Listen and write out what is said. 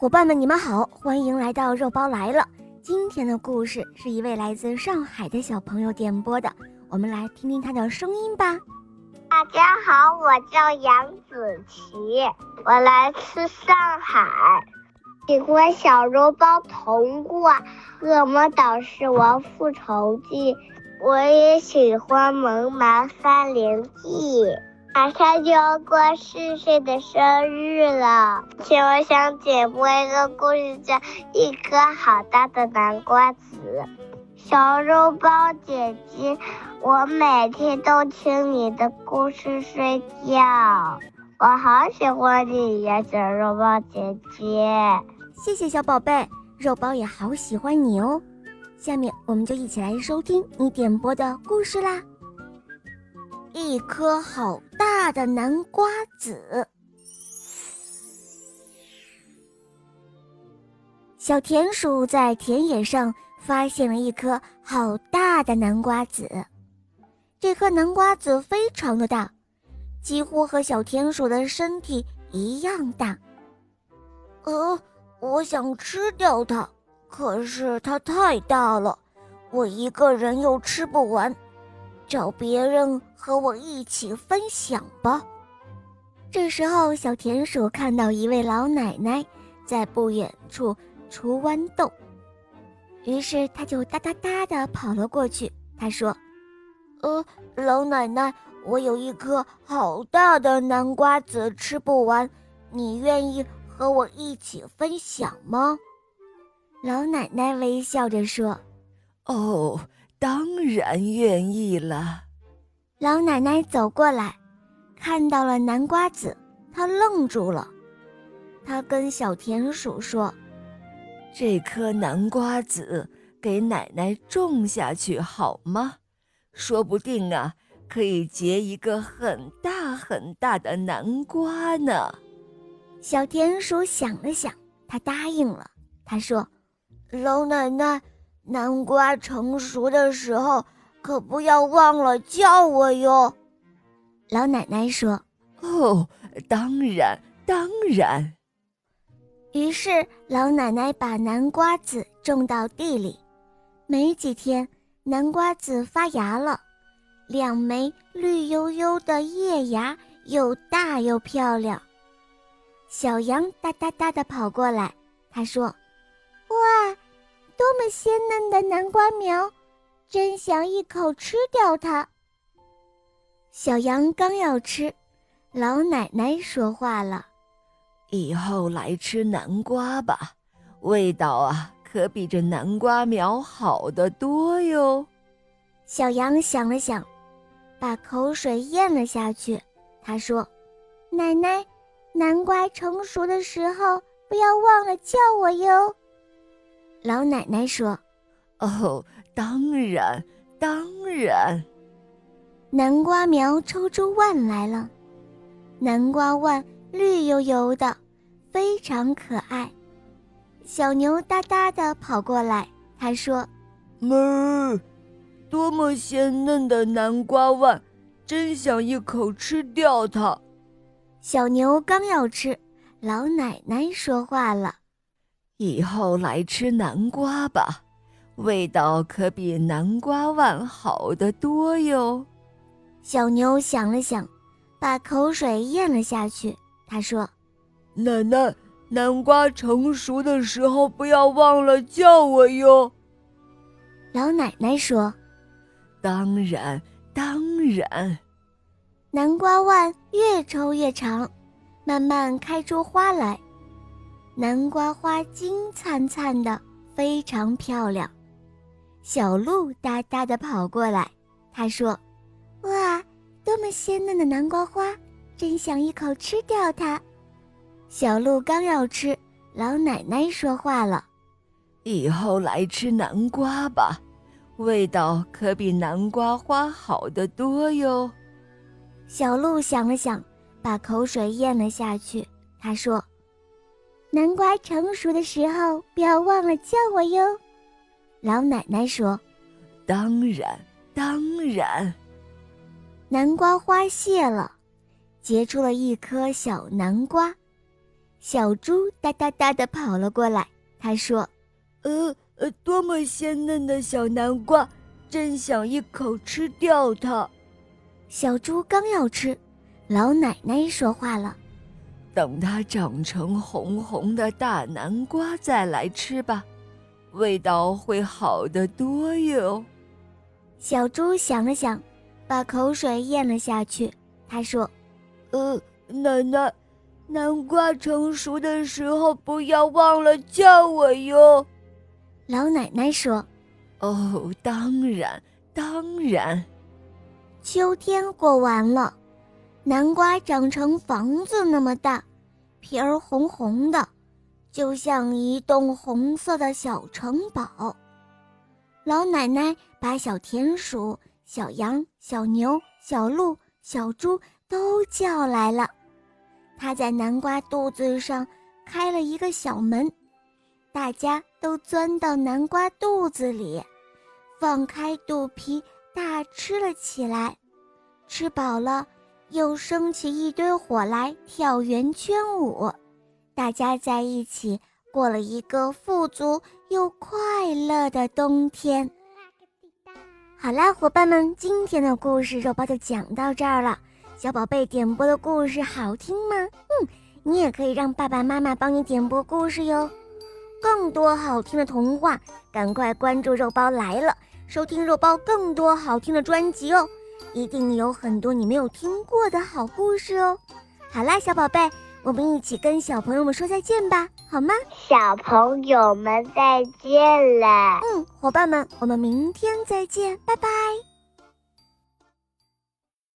伙伴们，你们好，欢迎来到肉包来了。今天的故事是一位来自上海的小朋友点播的，我们来听听他的声音吧。大家好，我叫杨子琪，我来自上海，喜欢小肉包童话《恶魔岛狮王复仇记》，我也喜欢《萌毛三连记》。马上就要过四岁的生日了，请我想点播一个故事，叫《一颗好大的南瓜籽》。小肉包姐姐，我每天都听你的故事睡觉，我好喜欢你呀，小肉包姐姐。谢谢小宝贝，肉包也好喜欢你哦。下面我们就一起来收听你点播的故事啦。一颗好大的南瓜籽。小田鼠在田野上发现了一颗好大的南瓜籽，这颗南瓜籽非常的大，几乎和小田鼠的身体一样大。呃，我想吃掉它，可是它太大了，我一个人又吃不完。找别人和我一起分享吧。这时候，小田鼠看到一位老奶奶在不远处锄豌豆，于是他就哒哒哒的跑了过去。他说：“呃，老奶奶，我有一颗好大的南瓜籽，吃不完，你愿意和我一起分享吗？”老奶奶微笑着说：“哦。”当然愿意了。老奶奶走过来，看到了南瓜籽，她愣住了。她跟小田鼠说：“这颗南瓜籽给奶奶种下去好吗？说不定啊，可以结一个很大很大的南瓜呢。”小田鼠想了想，他答应了。他说：“老奶奶。”南瓜成熟的时候，可不要忘了叫我哟。”老奶奶说。“哦，当然，当然。”于是老奶奶把南瓜子种到地里，没几天，南瓜子发芽了，两枚绿油油的叶芽，又大又漂亮。小羊哒哒哒的跑过来，他说：“哇！”鲜嫩的南瓜苗，真想一口吃掉它。小羊刚要吃，老奶奶说话了：“以后来吃南瓜吧，味道啊，可比这南瓜苗好得多哟。”小羊想了想，把口水咽了下去。他说：“奶奶，南瓜成熟的时候，不要忘了叫我哟。”老奶奶说：“哦，当然，当然。”南瓜苗抽出腕来了，南瓜腕绿油油的，非常可爱。小牛哒哒的跑过来，他说：“哞儿，多么鲜嫩的南瓜腕，真想一口吃掉它。”小牛刚要吃，老奶奶说话了。以后来吃南瓜吧，味道可比南瓜腕好得多哟。小牛想了想，把口水咽了下去。他说：“奶奶，南瓜成熟的时候不要忘了叫我哟。”老奶奶说：“当然，当然。”南瓜腕越抽越长，慢慢开出花来。南瓜花金灿灿的，非常漂亮。小鹿哒哒的跑过来，他说：“哇，多么鲜嫩的南瓜花，真想一口吃掉它。”小鹿刚要吃，老奶奶说话了：“以后来吃南瓜吧，味道可比南瓜花好得多哟。”小鹿想了想，把口水咽了下去。他说。南瓜成熟的时候，不要忘了叫我哟。老奶奶说：“当然，当然。”南瓜花谢了，结出了一颗小南瓜。小猪哒哒哒地跑了过来，他说：“呃呃，多么鲜嫩的小南瓜，真想一口吃掉它。”小猪刚要吃，老奶奶说话了：“等它长成红红的大南瓜再来吃吧，味道会好得多哟。”小猪想了想，把口水咽了下去。他说：“呃，奶奶。”南瓜成熟的时候，不要忘了叫我哟。老奶奶说：“哦，当然，当然。”秋天过完了，南瓜长成房子那么大，皮儿红红的，就像一栋红色的小城堡。老奶奶把小田鼠、小羊、小牛、小鹿、小猪都叫来了。他在南瓜肚子上开了一个小门，大家都钻到南瓜肚子里，放开肚皮大吃了起来。吃饱了，又升起一堆火来跳圆圈舞，大家在一起过了一个富足又快乐的冬天。好啦，伙伴们，今天的故事肉包就讲到这儿了。小宝贝点播的故事好听吗？嗯，你也可以让爸爸妈妈帮你点播故事哟。更多好听的童话，赶快关注肉包来了，收听肉包更多好听的专辑哦。一定有很多你没有听过的好故事哦。好啦，小宝贝，我们一起跟小朋友们说再见吧，好吗？小朋友们再见了。嗯，伙伴们，我们明天再见，拜拜。